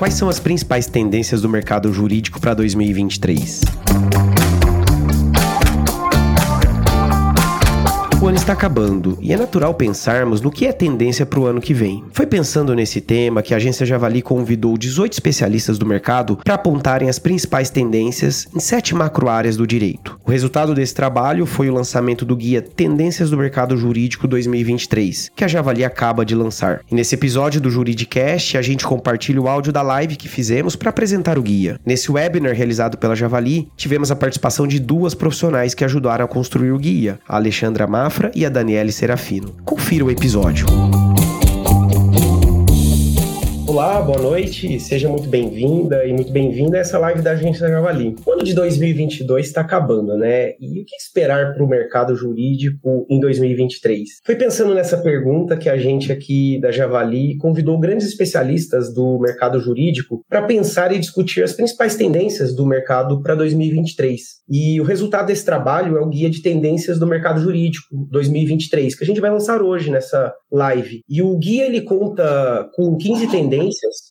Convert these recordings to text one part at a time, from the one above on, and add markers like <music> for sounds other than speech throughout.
quais são as principais tendências do mercado jurídico para 2023? Está acabando e é natural pensarmos no que é tendência para o ano que vem. Foi pensando nesse tema que a agência Javali convidou 18 especialistas do mercado para apontarem as principais tendências em sete macroáreas do direito. O resultado desse trabalho foi o lançamento do guia Tendências do Mercado Jurídico 2023, que a Javali acaba de lançar. E nesse episódio do Juridicast, a gente compartilha o áudio da live que fizemos para apresentar o guia. Nesse webinar realizado pela Javali, tivemos a participação de duas profissionais que ajudaram a construir o guia, a Alexandra Mafra Mafra e a Daniele Serafino. Confira o episódio. Olá, boa noite, seja muito bem-vinda e muito bem-vinda a essa live da Agência Javali. O ano de 2022 está acabando, né? E o que esperar para o mercado jurídico em 2023? Foi pensando nessa pergunta que a gente aqui da Javali convidou grandes especialistas do mercado jurídico para pensar e discutir as principais tendências do mercado para 2023. E o resultado desse trabalho é o Guia de Tendências do Mercado Jurídico 2023, que a gente vai lançar hoje nessa live. E o guia ele conta com 15 tendências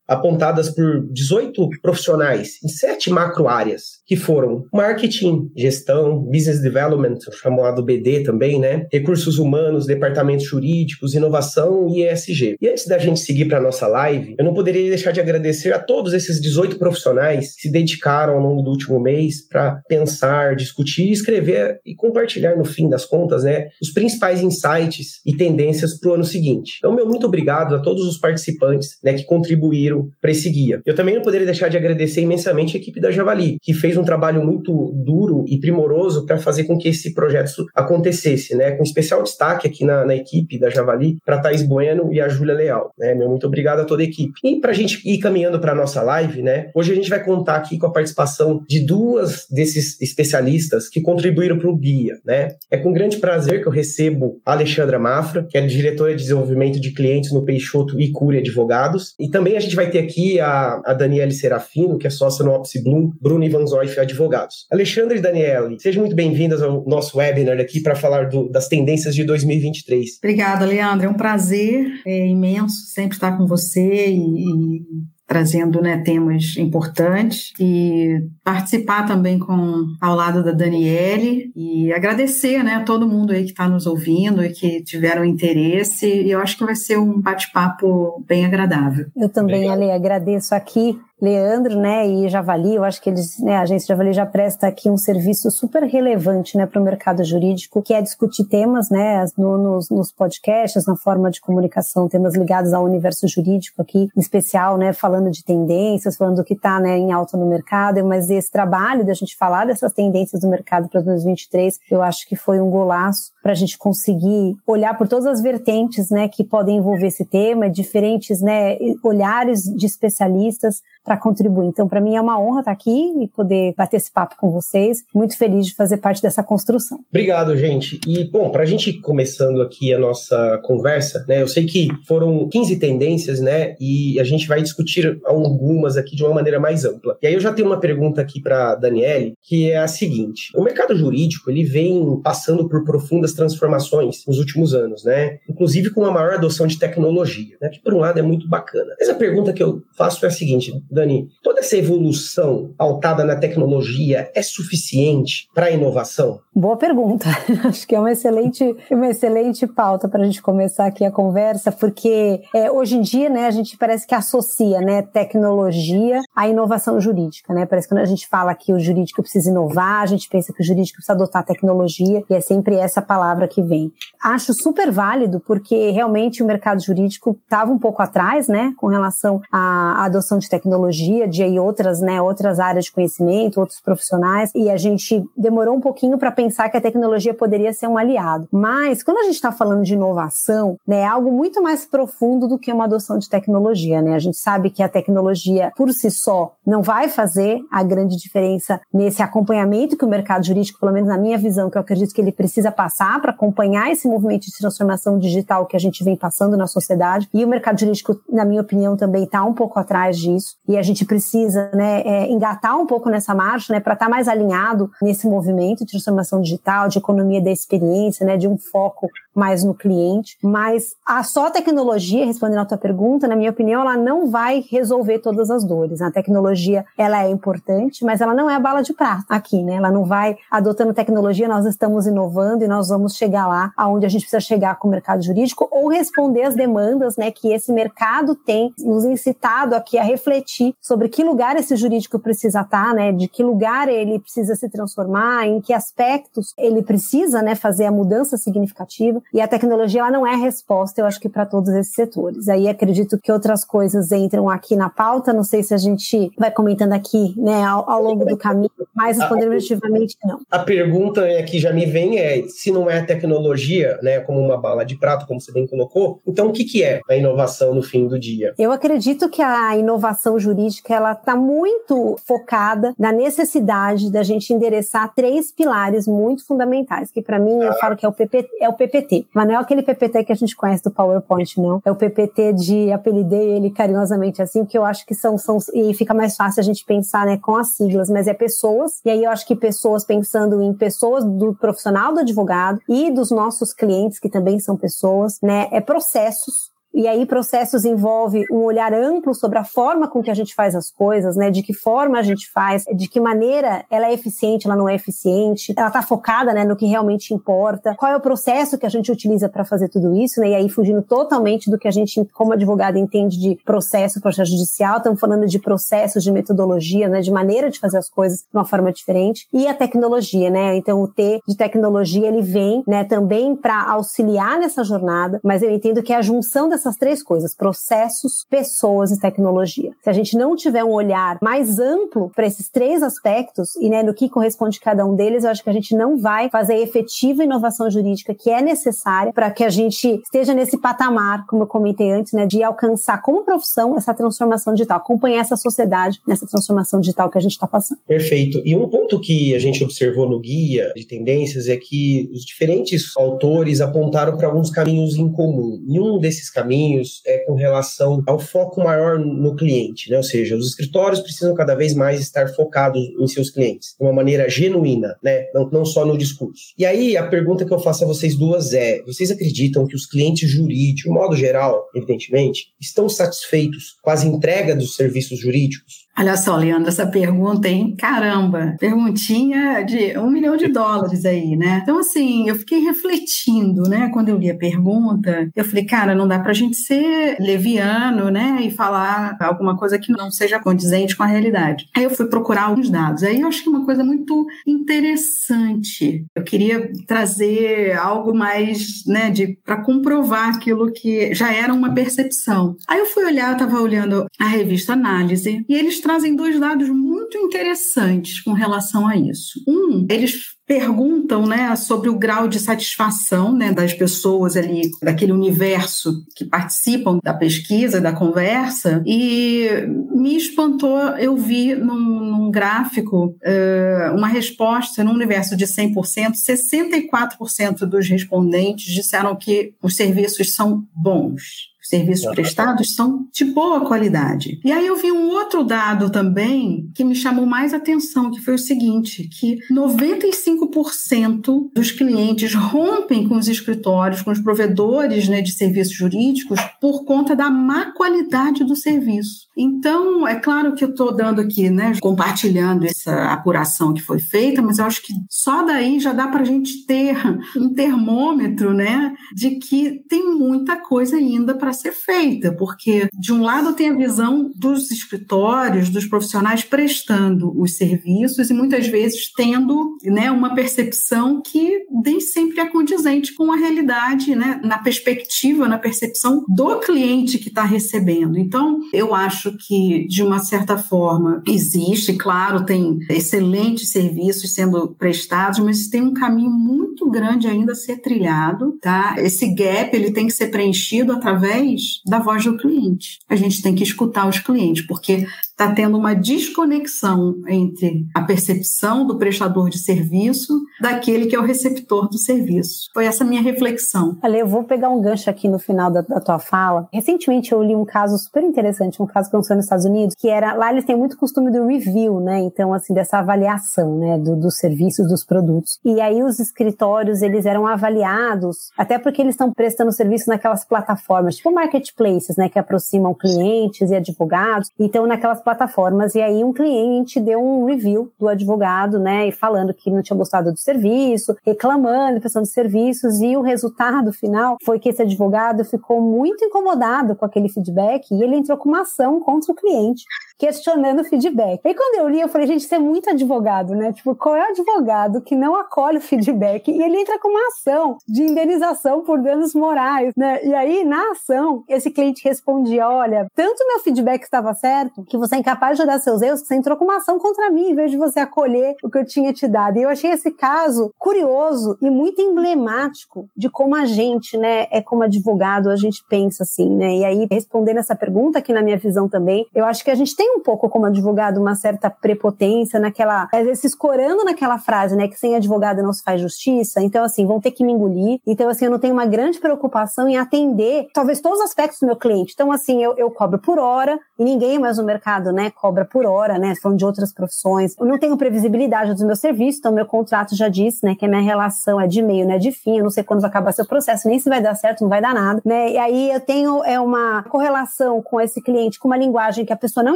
apontadas por 18 profissionais em sete macro áreas, que foram marketing, gestão, business development, chamado BD também, né? Recursos humanos, departamentos jurídicos, inovação e ESG. E antes da gente seguir para nossa live, eu não poderia deixar de agradecer a todos esses 18 profissionais que se dedicaram ao longo do último mês para pensar, discutir, escrever e compartilhar no fim das contas, né, os principais insights e tendências para o ano seguinte. Então, meu muito obrigado a todos os participantes, né, que contribuíram para esse guia. Eu também não poderia deixar de agradecer imensamente a equipe da Javali, que fez um trabalho muito duro e primoroso para fazer com que esse projeto acontecesse, né? Com especial destaque aqui na, na equipe da Javali para Thais Bueno e a Júlia Leal, né? Meu muito obrigado a toda a equipe. E para a gente ir caminhando para nossa live, né? Hoje a gente vai contar aqui com a participação de duas desses especialistas que contribuíram para o guia, né? É com grande prazer que eu recebo a Alexandra Mafra, que é diretora de desenvolvimento de clientes no Peixoto e Cury Advogados, e também a gente vai ter aqui a, a Daniele Serafino, que é sócia no Opsi Bloom, Bruno Ivan Zoif, advogados. Alexandre e Daniele, sejam muito bem-vindas ao nosso webinar aqui para falar do, das tendências de 2023. Obrigada, Leandro. É um prazer é imenso sempre estar com você e, e trazendo né, temas importantes e participar também com ao lado da Daniele e agradecer né, a todo mundo aí que está nos ouvindo e que tiveram interesse. E eu acho que vai ser um bate-papo bem agradável. Eu também, Ale, agradeço aqui Leandro, né, e Javali, eu acho que eles, né, a agência Javali já presta aqui um serviço super relevante, né, para o mercado jurídico, que é discutir temas, né, no, nos, nos podcasts, na forma de comunicação, temas ligados ao universo jurídico aqui, em especial, né, falando de tendências, falando do que está, né, em alta no mercado, mas esse trabalho da gente falar dessas tendências do mercado para 2023, eu acho que foi um golaço para a gente conseguir olhar por todas as vertentes, né, que podem envolver esse tema, diferentes, né, olhares de especialistas para contribuir. Então, para mim é uma honra estar aqui e poder bater esse papo com vocês. Muito feliz de fazer parte dessa construção. Obrigado, gente. E, bom, para a gente começando aqui a nossa conversa, né, eu sei que foram 15 tendências, né, e a gente vai discutir algumas aqui de uma maneira mais ampla. E aí eu já tenho uma pergunta aqui para Daniele, que é a seguinte: o mercado jurídico ele vem passando por profundas transformações nos últimos anos, né, inclusive com uma maior adoção de tecnologia, né, que por um lado é muito bacana. Mas a pergunta que eu faço é a seguinte: Dani, toda essa evolução pautada na tecnologia é suficiente para a inovação? Boa pergunta. <laughs> Acho que é uma excelente, uma excelente pauta para a gente começar aqui a conversa, porque é, hoje em dia, né, a gente parece que associa, né, tecnologia à inovação jurídica, né? Parece que quando a gente fala que o jurídico precisa inovar, a gente pensa que o jurídico precisa adotar tecnologia e é sempre essa palavra que vem. Acho super válido, porque realmente o mercado jurídico estava um pouco atrás, né, com relação à adoção de tecnologia, de aí outras, né, outras áreas de conhecimento, outros profissionais, e a gente demorou um pouquinho para pensar pensar que a tecnologia poderia ser um aliado. Mas quando a gente está falando de inovação, né, é algo muito mais profundo do que uma adoção de tecnologia. Né? A gente sabe que a tecnologia por si só não vai fazer a grande diferença nesse acompanhamento que o mercado jurídico, pelo menos na minha visão, que eu acredito que ele precisa passar para acompanhar esse movimento de transformação digital que a gente vem passando na sociedade. E o mercado jurídico, na minha opinião, também está um pouco atrás disso. E a gente precisa né, é, engatar um pouco nessa marcha né, para estar tá mais alinhado nesse movimento de transformação transformação digital, de economia da experiência, né, de um foco mais no cliente. Mas a só tecnologia, respondendo à tua pergunta, na minha opinião, ela não vai resolver todas as dores. A tecnologia, ela é importante, mas ela não é a bala de prata aqui, né? Ela não vai adotando tecnologia, nós estamos inovando e nós vamos chegar lá aonde a gente precisa chegar com o mercado jurídico ou responder as demandas, né, que esse mercado tem nos incitado aqui a refletir sobre que lugar esse jurídico precisa estar, né, de que lugar ele precisa se transformar, em que aspectos ele precisa, né, fazer a mudança significativa. E a tecnologia ela não é a resposta, eu acho que para todos esses setores. Aí acredito que outras coisas entram aqui na pauta, não sei se a gente vai comentando aqui, né, ao, ao longo do caminho, mas respondendo objetivamente não. A pergunta é que já me vem é, se não é a tecnologia, né, como uma bala de prata, como você bem colocou, então o que, que é a inovação no fim do dia? Eu acredito que a inovação jurídica, ela está muito focada na necessidade da gente endereçar três pilares muito fundamentais, que para mim eu falo que é o, PPT, é o PPT. Mas não é aquele PPT que a gente conhece do PowerPoint, não. É o PPT de apelidei ele carinhosamente assim, que eu acho que são, são e fica mais fácil a gente pensar, né, com as siglas, mas é pessoas. E aí eu acho que pessoas pensando em pessoas do profissional do advogado e dos nossos clientes, que também são pessoas, né, é processos e aí processos envolve um olhar amplo sobre a forma com que a gente faz as coisas, né? De que forma a gente faz, de que maneira ela é eficiente, ela não é eficiente, ela está focada, né, no que realmente importa. Qual é o processo que a gente utiliza para fazer tudo isso, né? E aí fugindo totalmente do que a gente como advogado entende de processo, processo judicial, estamos falando de processos, de metodologia, né, de maneira de fazer as coisas de uma forma diferente. E a tecnologia, né? Então o T de tecnologia ele vem, né, também para auxiliar nessa jornada, mas eu entendo que é a junção dessas essas três coisas: processos, pessoas e tecnologia. Se a gente não tiver um olhar mais amplo para esses três aspectos e né, no que corresponde cada um deles, eu acho que a gente não vai fazer a efetiva inovação jurídica que é necessária para que a gente esteja nesse patamar, como eu comentei antes, né, de alcançar como profissão essa transformação digital, acompanhar essa sociedade nessa transformação digital que a gente está passando. Perfeito. E um ponto que a gente observou no guia de tendências é que os diferentes autores apontaram para alguns caminhos em comum. E um desses caminhos caminhos é, com relação ao foco maior no cliente, né? Ou seja, os escritórios precisam cada vez mais estar focados em seus clientes, de uma maneira genuína, né? Não, não só no discurso. E aí, a pergunta que eu faço a vocês duas é: vocês acreditam que os clientes jurídicos, de modo geral, evidentemente, estão satisfeitos com as entregas dos serviços jurídicos? Olha só, Leandro, essa pergunta, hein? Caramba, perguntinha de um milhão de dólares aí, né? Então, assim, eu fiquei refletindo, né? Quando eu li a pergunta, eu falei, cara, não dá pra gente ser leviano, né? E falar alguma coisa que não seja condizente com a realidade. Aí eu fui procurar alguns dados. Aí eu é uma coisa muito interessante. Eu queria trazer algo mais, né, de para comprovar aquilo que já era uma percepção. Aí eu fui olhar, eu tava olhando a revista Análise, e eles trazem dois dados muito interessantes com relação a isso. Um, eles perguntam né, sobre o grau de satisfação né, das pessoas ali, daquele universo que participam da pesquisa, da conversa, e me espantou, eu vi num, num gráfico uh, uma resposta num universo de 100%, 64% dos respondentes disseram que os serviços são bons serviços prestados são de boa qualidade. E aí eu vi um outro dado também que me chamou mais atenção, que foi o seguinte, que 95% dos clientes rompem com os escritórios, com os provedores né, de serviços jurídicos por conta da má qualidade do serviço. Então, é claro que eu estou dando aqui, né, compartilhando essa apuração que foi feita, mas eu acho que só daí já dá para a gente ter um termômetro, né, de que tem muita coisa ainda para ser feita, porque de um lado tem a visão dos escritórios, dos profissionais prestando os serviços e muitas vezes tendo né, uma percepção que nem sempre é condizente com a realidade, né, na perspectiva, na percepção do cliente que está recebendo. Então, eu acho que, de uma certa forma, existe, claro, tem excelentes serviços sendo prestados, mas tem um caminho muito grande ainda a ser trilhado, tá? Esse gap ele tem que ser preenchido através da voz do cliente. A gente tem que escutar os clientes, porque está tendo uma desconexão entre a percepção do prestador de serviço daquele que é o receptor do serviço. Foi essa minha reflexão. Ale, eu vou pegar um gancho aqui no final da, da, tua fala. Recentemente eu li um caso super interessante, um caso que aconteceu nos Estados Unidos, que era lá eles têm muito costume do review, né? Então, assim, dessa avaliação, né, do, dos serviços, dos produtos. E aí os escritórios, eles eram avaliados, até porque eles estão prestando serviço naquelas plataformas, tipo marketplaces, né, que aproximam clientes e advogados. Então, naquelas plataformas, e aí um cliente deu um review do advogado, né, e falando que não tinha gostado do serviço, reclamando, prestando serviços, e o resultado final foi que esse advogado ficou muito incomodado com aquele feedback e ele entrou com uma ação contra o cliente questionando o feedback. E quando eu li, eu falei, gente, isso é muito advogado, né? Tipo, qual é o advogado que não acolhe o feedback e ele entra com uma ação de indenização por danos morais, né? E aí, na ação, esse cliente respondia, olha, tanto meu feedback estava certo, que você incapaz de dar seus erros, você entrou com uma ação contra mim, em vez de você acolher o que eu tinha te dado. E eu achei esse caso curioso e muito emblemático de como a gente, né, é como advogado, a gente pensa assim, né? E aí, respondendo essa pergunta, que na minha visão também, eu acho que a gente tem um pouco como advogado uma certa prepotência naquela, se escorando naquela frase, né, que sem advogado não se faz justiça. Então, assim, vão ter que me engolir. Então, assim, eu não tenho uma grande preocupação em atender talvez todos os aspectos do meu cliente. Então, assim, eu, eu cobro por hora e ninguém mais no mercado, né, cobra por hora, né, falando de outras profissões. Eu não tenho previsibilidade dos meus serviços, então meu contrato já disse, né, que a minha relação é de meio, não é de fim. Eu não sei quando vai acabar seu processo, nem se vai dar certo, não vai dar nada, né? E aí eu tenho é uma correlação com esse cliente com uma linguagem que a pessoa não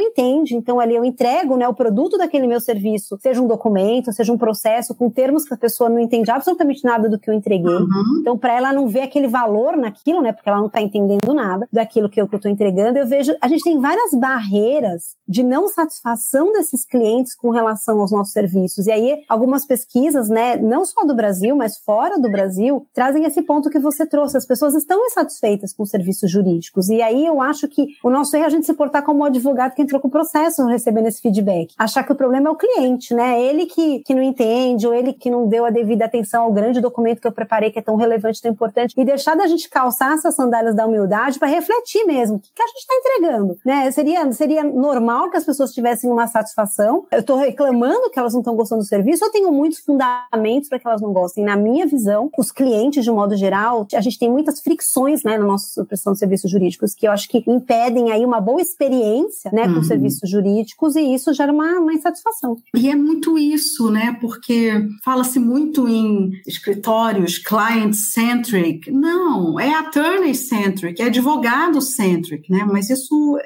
entende então ali eu entrego né, o produto daquele meu serviço, seja um documento, seja um processo, com termos que a pessoa não entende absolutamente nada do que eu entreguei. Uhum. Então, para ela não ver aquele valor naquilo, né, porque ela não está entendendo nada daquilo que eu estou entregando, eu vejo, a gente tem várias barreiras de não satisfação desses clientes com relação aos nossos serviços. E aí, algumas pesquisas, né, não só do Brasil, mas fora do Brasil, trazem esse ponto que você trouxe. As pessoas estão insatisfeitas com serviços jurídicos. E aí eu acho que o nosso erro é a gente se portar como um advogado que entrou com o processo recebendo esse feedback. Achar que o problema é o cliente, né? Ele que, que não entende, ou ele que não deu a devida atenção ao grande documento que eu preparei, que é tão relevante, tão importante, e deixar da gente calçar essas sandálias da humildade para refletir mesmo. O que, que a gente está entregando? Né? Seria, seria normal que as pessoas tivessem uma satisfação? Eu estou reclamando que elas não estão gostando do serviço ou tenho muitos fundamentos para que elas não gostem? Na minha visão, os clientes, de um modo geral, a gente tem muitas fricções né, no nosso prestação de serviços jurídicos que eu acho que impedem aí uma boa experiência né, com uhum. serviços serviços jurídicos e isso gera uma, uma insatisfação. E é muito isso, né? Porque fala-se muito em escritórios client-centric. Não, é attorney-centric, é advogado-centric, né? Mas isso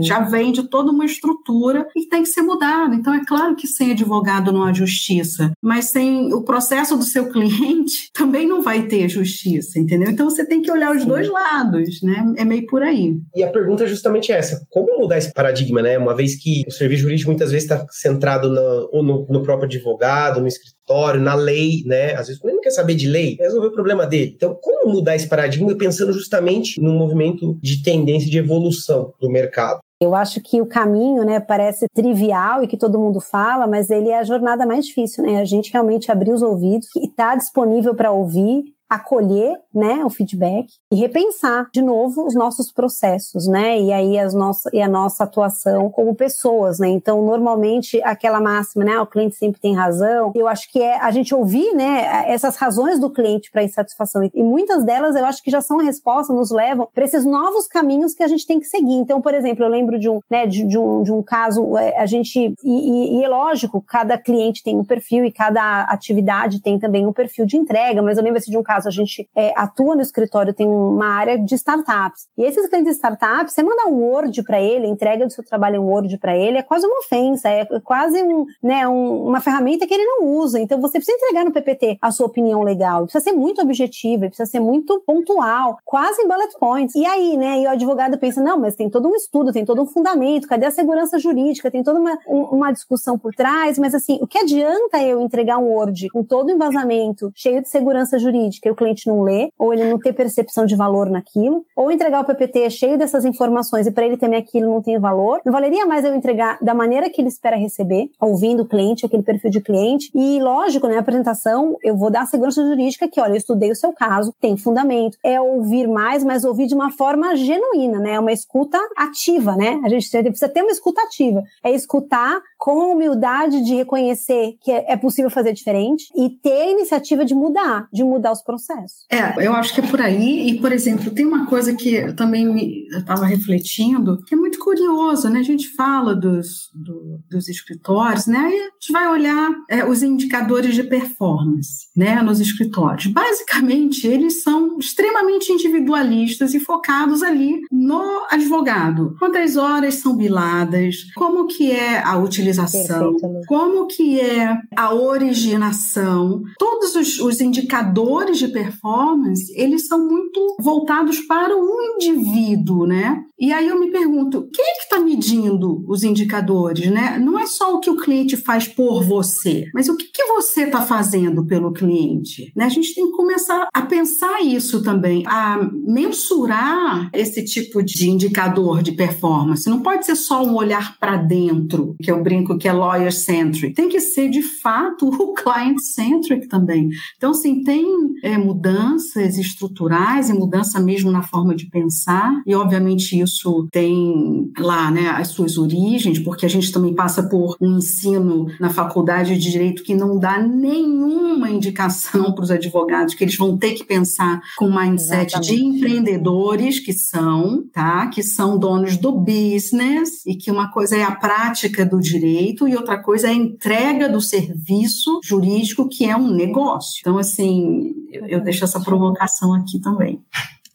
já vem de toda uma estrutura e tem que ser mudado. Então, é claro que sem advogado não há justiça, mas sem o processo do seu <laughs> cliente também não vai ter justiça, entendeu? Então, você tem que olhar os Sim. dois lados, né? É meio por aí. E a pergunta é justamente essa: como mudar esse paradigma, né? Uma vez que o serviço jurídico muitas vezes está centrado no, no, no próprio advogado, no escritório, na lei, né? Às vezes ele não quer saber de lei, resolver o problema dele. Então, como mudar esse paradigma pensando justamente num movimento de tendência de evolução do mercado? Eu acho que o caminho, né, parece trivial e que todo mundo fala, mas ele é a jornada mais difícil, né? A gente realmente abrir os ouvidos e estar tá disponível para ouvir acolher, né, o feedback e repensar de novo os nossos processos, né, e aí as nossas e a nossa atuação como pessoas, né. Então, normalmente aquela máxima, né, o cliente sempre tem razão. Eu acho que é a gente ouvir, né, essas razões do cliente para insatisfação e muitas delas eu acho que já são a resposta, nos levam para esses novos caminhos que a gente tem que seguir. Então, por exemplo, eu lembro de um, né, de, de um, de um caso, é, a gente e, e, e é lógico, cada cliente tem um perfil e cada atividade tem também um perfil de entrega, mas eu lembro assim, de um caso caso, a gente é, atua no escritório, tem uma área de startups. E esses clientes de startups, você manda um Word para ele, entrega do seu trabalho em Word para ele, é quase uma ofensa, é quase um, né, um, uma ferramenta que ele não usa. Então você precisa entregar no PPT a sua opinião legal, precisa ser muito objetivo, precisa ser muito pontual, quase em bullet points. E aí, né, e o advogado pensa, não, mas tem todo um estudo, tem todo um fundamento, cadê a segurança jurídica, tem toda uma, uma discussão por trás, mas assim, o que adianta eu entregar um Word com todo o embasamento, cheio de segurança jurídica, o cliente não lê, ou ele não tem percepção de valor naquilo, ou entregar o PPT cheio dessas informações e para ele também aquilo não tem valor. Não valeria mais eu entregar da maneira que ele espera receber, ouvindo o cliente, aquele perfil de cliente. E lógico, né, a apresentação, eu vou dar a segurança jurídica que, olha, eu estudei o seu caso, tem fundamento. É ouvir mais, mas ouvir de uma forma genuína, né? É uma escuta ativa, né? A gente precisa ter uma escuta ativa. É escutar com humildade de reconhecer que é possível fazer diferente e ter a iniciativa de mudar, de mudar os processos. É, eu acho que é por aí. E, por exemplo, tem uma coisa que eu estava refletindo, que é muito curioso, né? A gente fala dos, do, dos escritórios, né? Aí a gente vai olhar é, os indicadores de performance, né? Nos escritórios. Basicamente, eles são extremamente individualistas e focados ali no advogado. Quantas horas são biladas? Como que é a utilização utilização, como que é a originação, todos os, os indicadores de performance, eles são muito voltados para o indivíduo, né? E aí eu me pergunto, quem é que está medindo os indicadores, né? Não é só o que o cliente faz por você, mas o que, que você está fazendo pelo cliente, né? A gente tem que começar a pensar isso também, a mensurar esse tipo de indicador de performance. Não pode ser só um olhar para dentro, que eu brinco que é lawyer centric, tem que ser de fato o client centric também. Então, assim, tem é, mudanças estruturais e mudança mesmo na forma de pensar, e obviamente isso tem lá né, as suas origens, porque a gente também passa por um ensino na faculdade de direito que não dá nenhuma indicação <laughs> para os advogados que eles vão ter que pensar com mindset Exatamente. de empreendedores que são, tá? Que são donos do business e que uma coisa é a prática do direito direito e outra coisa é a entrega do serviço jurídico, que é um negócio. Então, assim, eu, eu deixo essa provocação aqui também.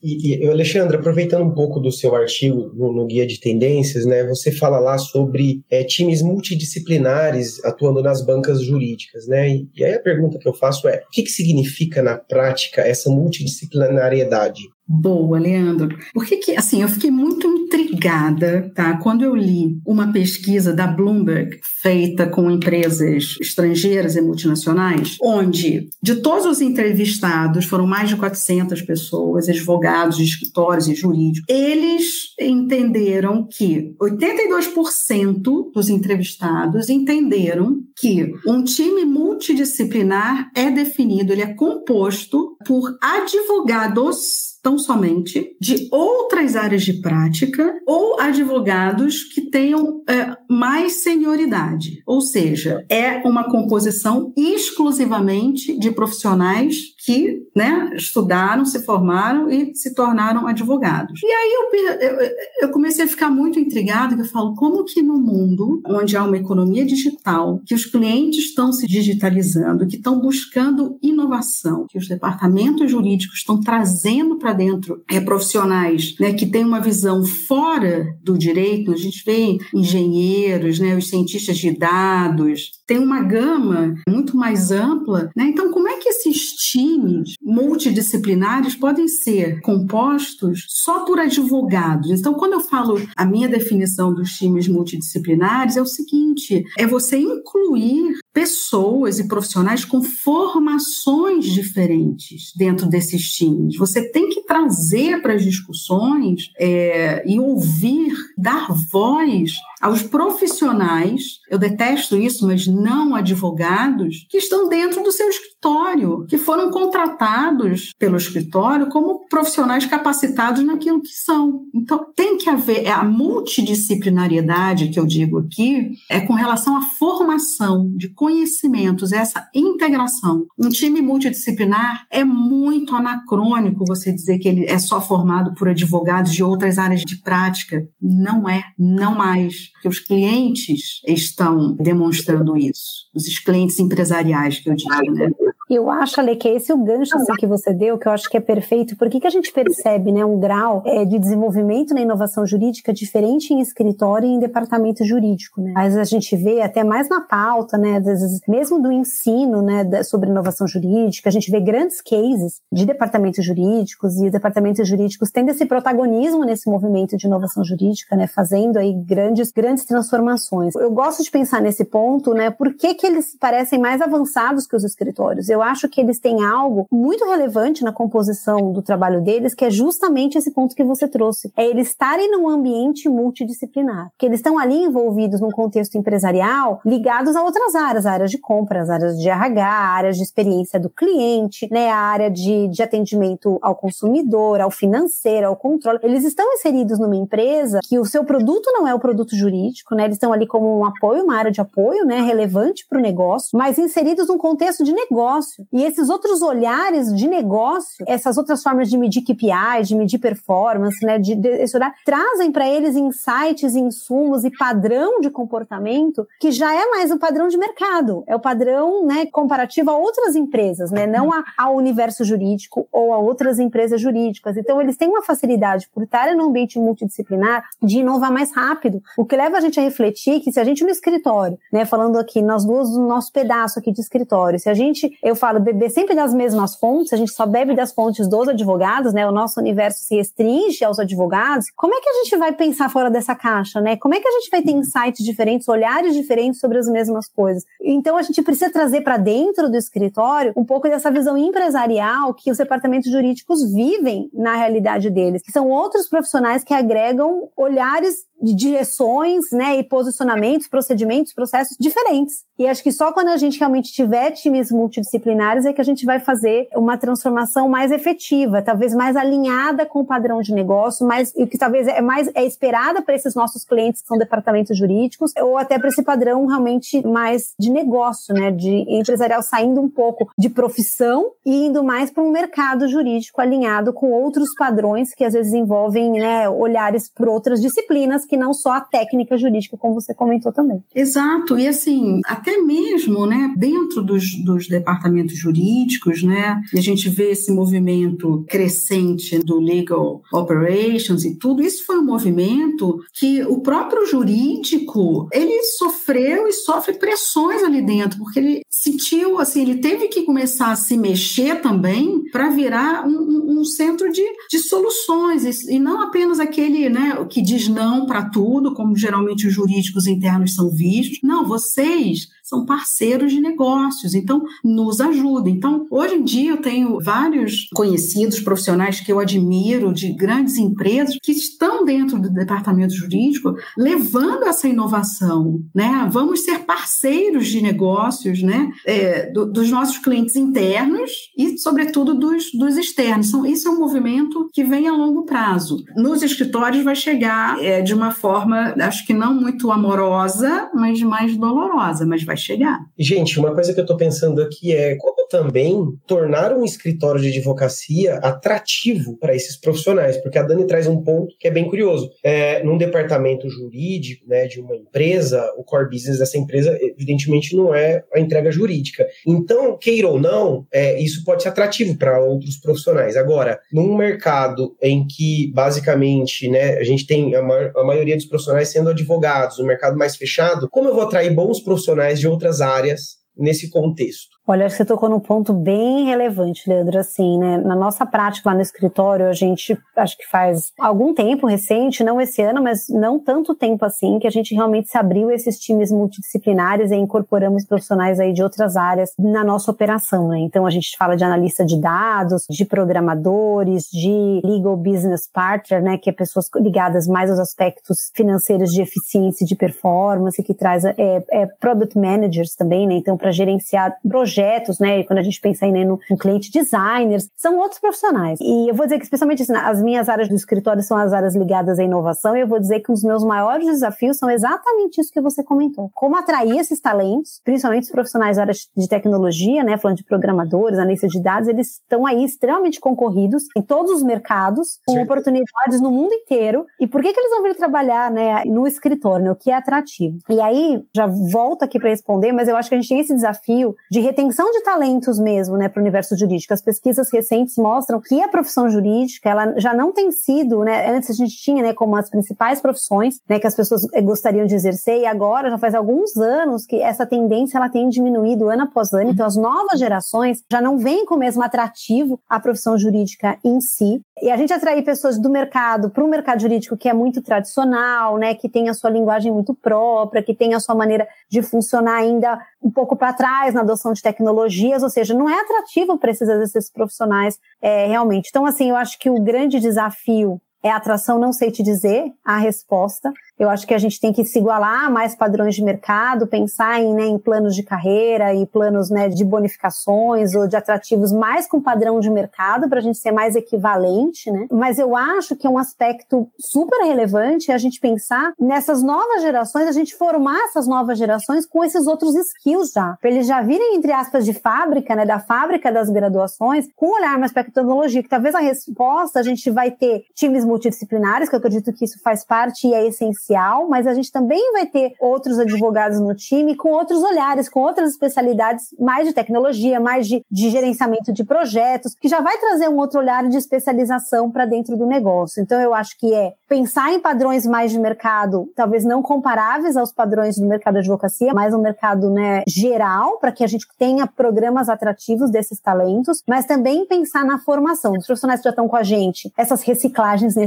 E, e, Alexandre, aproveitando um pouco do seu artigo no, no Guia de Tendências, né, você fala lá sobre é, times multidisciplinares atuando nas bancas jurídicas, né? E, e, aí a pergunta que eu faço é: o que, que significa na prática essa multidisciplinariedade? Boa, Leandro. Porque que, assim, eu fiquei muito intrigada, tá? Quando eu li uma pesquisa da Bloomberg feita com empresas estrangeiras e multinacionais, onde de todos os entrevistados, foram mais de 400 pessoas, advogados, escritórios e jurídicos, eles entenderam que 82% dos entrevistados entenderam que um time multidisciplinar é definido, ele é composto por advogados tão somente de outras áreas de prática ou advogados que tenham é, mais senioridade. Ou seja, é uma composição exclusivamente de profissionais que né, estudaram, se formaram e se tornaram advogados. E aí eu, eu, eu comecei a ficar muito intrigada, que eu falo, como que no mundo onde há uma economia digital, que os clientes estão se digitalizando, que estão buscando inovação, que os departamentos jurídicos estão trazendo para dentro é, profissionais né, que têm uma visão fora do direito, a gente vê engenheiros, né, os cientistas de dados, tem uma gama muito mais ampla. Né? Então, como é que esses times multidisciplinares podem ser compostos só por advogados? Então, quando eu falo a minha definição dos times multidisciplinares, é o seguinte: é você incluir pessoas e profissionais com formações diferentes dentro desses times. Você tem que trazer para as discussões é, e ouvir, dar voz aos profissionais, eu detesto isso, mas não advogados, que estão dentro do seu escritório, que foram contratados pelo escritório como profissionais capacitados naquilo que são. Então, tem que haver é a multidisciplinariedade que eu digo aqui, é com relação à formação de conhecimentos, essa integração. Um time multidisciplinar é muito anacrônico você dizer que ele é só formado por advogados de outras áreas de prática. Não é, não mais porque os clientes estão demonstrando isso, os clientes empresariais que eu digo, né? Eu acho, Ale, que esse é o gancho assim, que você deu, que eu acho que é perfeito. Por que, que a gente percebe né, um grau é, de desenvolvimento na inovação jurídica diferente em escritório e em departamento jurídico? Né? Às vezes a gente vê até mais na pauta, né, às vezes, mesmo do ensino né, sobre inovação jurídica, a gente vê grandes cases de departamentos jurídicos e departamentos jurídicos tendo esse protagonismo nesse movimento de inovação jurídica, né, fazendo aí grandes, grandes transformações. Eu gosto de pensar nesse ponto, né, por que, que eles parecem mais avançados que os escritórios? eu acho que eles têm algo muito relevante na composição do trabalho deles, que é justamente esse ponto que você trouxe. É eles estarem num ambiente multidisciplinar. Que eles estão ali envolvidos num contexto empresarial ligados a outras áreas, áreas de compras, áreas de RH, áreas de experiência do cliente, né, a área de, de atendimento ao consumidor, ao financeiro, ao controle. Eles estão inseridos numa empresa que o seu produto não é o produto jurídico, né? Eles estão ali como um apoio, uma área de apoio, né, relevante para o negócio, mas inseridos num contexto de negócio. E esses outros olhares de negócio, essas outras formas de medir KPI, de medir performance, né, de, de olhar, trazem para eles insights, insumos e padrão de comportamento que já é mais o padrão de mercado, é o padrão, né, comparativo a outras empresas, né, não a, ao universo jurídico ou a outras empresas jurídicas. Então eles têm uma facilidade por estarem num ambiente multidisciplinar de inovar mais rápido, o que leva a gente a refletir que se a gente no escritório, né, falando aqui nós duas no nosso pedaço aqui de escritório, se a gente, eu falo, beber sempre das mesmas fontes, a gente só bebe das fontes dos advogados, né, o nosso universo se restringe aos advogados, como é que a gente vai pensar fora dessa caixa, né? Como é que a gente vai ter insights diferentes, olhares diferentes sobre as mesmas coisas? Então a gente precisa trazer para dentro do escritório um pouco dessa visão empresarial que os departamentos jurídicos vivem na realidade deles, que são outros profissionais que agregam olhares de direções, né, e posicionamentos, procedimentos, processos diferentes. E acho que só quando a gente realmente tiver times multidisciplinares é que a gente vai fazer uma transformação mais efetiva, talvez mais alinhada com o padrão de negócio, mais e que talvez é mais é esperada para esses nossos clientes que são departamentos jurídicos, ou até para esse padrão realmente mais de negócio, né, de empresarial saindo um pouco de profissão e indo mais para um mercado jurídico alinhado com outros padrões que às vezes envolvem, né, olhares por outras disciplinas que não só a técnica jurídica, como você comentou também. Exato, e assim, até mesmo, né, dentro dos, dos departamentos jurídicos, né, a gente vê esse movimento crescente do legal operations e tudo, isso foi um movimento que o próprio jurídico, ele sofreu e sofre pressões ali dentro, porque ele sentiu, assim, ele teve que começar a se mexer também para virar um, um, centro de, de soluções, e, e não apenas aquele, né, que diz não para tudo, como geralmente os jurídicos internos são vistos. Não, vocês são parceiros de negócios, então nos ajuda. Então, hoje em dia eu tenho vários conhecidos profissionais que eu admiro de grandes empresas que estão dentro do departamento jurídico levando essa inovação, né? Vamos ser parceiros de negócios, né? É, do, dos nossos clientes internos e, sobretudo, dos, dos externos. Então, isso é um movimento que vem a longo prazo. Nos escritórios vai chegar é, de uma forma, acho que não muito amorosa, mas mais dolorosa, mas vai vai chegar. Gente, uma coisa que eu estou pensando aqui é como também tornar um escritório de advocacia atrativo para esses profissionais, porque a Dani traz um ponto que é bem curioso. É, num departamento jurídico né, de uma empresa, o core business dessa empresa, evidentemente, não é a entrega jurídica. Então, queira ou não, é, isso pode ser atrativo para outros profissionais. Agora, num mercado em que, basicamente, né, a gente tem a, a maioria dos profissionais sendo advogados, um mercado mais fechado, como eu vou atrair bons profissionais de outras áreas nesse contexto? Olha, acho que você tocou num ponto bem relevante, Leandro. Assim, né? Na nossa prática lá no escritório, a gente acho que faz algum tempo recente, não esse ano, mas não tanto tempo assim, que a gente realmente se abriu esses times multidisciplinares e incorporamos profissionais aí de outras áreas na nossa operação. Né? Então a gente fala de analista de dados, de programadores, de legal business partner, né? Que é pessoas ligadas mais aos aspectos financeiros de eficiência de performance, que traz é, é product managers também, né? Então, para gerenciar projetos projetos, né? Quando a gente pensa aí né, no, no, cliente designers, são outros profissionais. E eu vou dizer que, especialmente assim, as minhas áreas do escritório são as áreas ligadas à inovação, e eu vou dizer que os meus maiores desafios são exatamente isso que você comentou. Como atrair esses talentos, principalmente os profissionais da área de tecnologia, né? Falando de programadores, analistas de dados, eles estão aí extremamente concorridos em todos os mercados, com Sim. oportunidades no mundo inteiro. E por que, que eles vão vir trabalhar, né, no escritório, né, o que é atrativo? E aí, já volto aqui para responder, mas eu acho que a gente tem esse desafio de retenção retenção de talentos mesmo, né, para o universo jurídico. As pesquisas recentes mostram que a profissão jurídica, ela já não tem sido, né, antes a gente tinha, né, como as principais profissões, né, que as pessoas eh, gostariam de exercer, e agora já faz alguns anos que essa tendência ela tem diminuído ano após ano. Então as novas gerações já não veem com o mesmo atrativo a profissão jurídica em si. E a gente atrair pessoas do mercado para um mercado jurídico que é muito tradicional, né, que tem a sua linguagem muito própria, que tem a sua maneira de funcionar ainda um pouco para trás na adoção de tecnologias, ou seja, não é atrativo para esses, esses profissionais é, realmente. Então, assim, eu acho que o grande desafio é atração, não sei te dizer a resposta. Eu acho que a gente tem que se igualar a mais padrões de mercado, pensar em, né, em planos de carreira e planos né, de bonificações ou de atrativos mais com padrão de mercado para a gente ser mais equivalente, né? Mas eu acho que é um aspecto super relevante a gente pensar nessas novas gerações, a gente formar essas novas gerações com esses outros skills já, para eles já virem entre aspas de fábrica, né, da fábrica das graduações, com olhar mais para a tecnologia, que talvez a resposta a gente vai ter times multidisciplinares, que eu acredito que isso faz parte e é essencial mas a gente também vai ter outros advogados no time com outros olhares, com outras especialidades mais de tecnologia, mais de, de gerenciamento de projetos, que já vai trazer um outro olhar de especialização para dentro do negócio. Então, eu acho que é pensar em padrões mais de mercado, talvez não comparáveis aos padrões do mercado de advocacia, mas um mercado né, geral, para que a gente tenha programas atrativos desses talentos, mas também pensar na formação dos profissionais que já estão com a gente, essas reciclagens necessárias,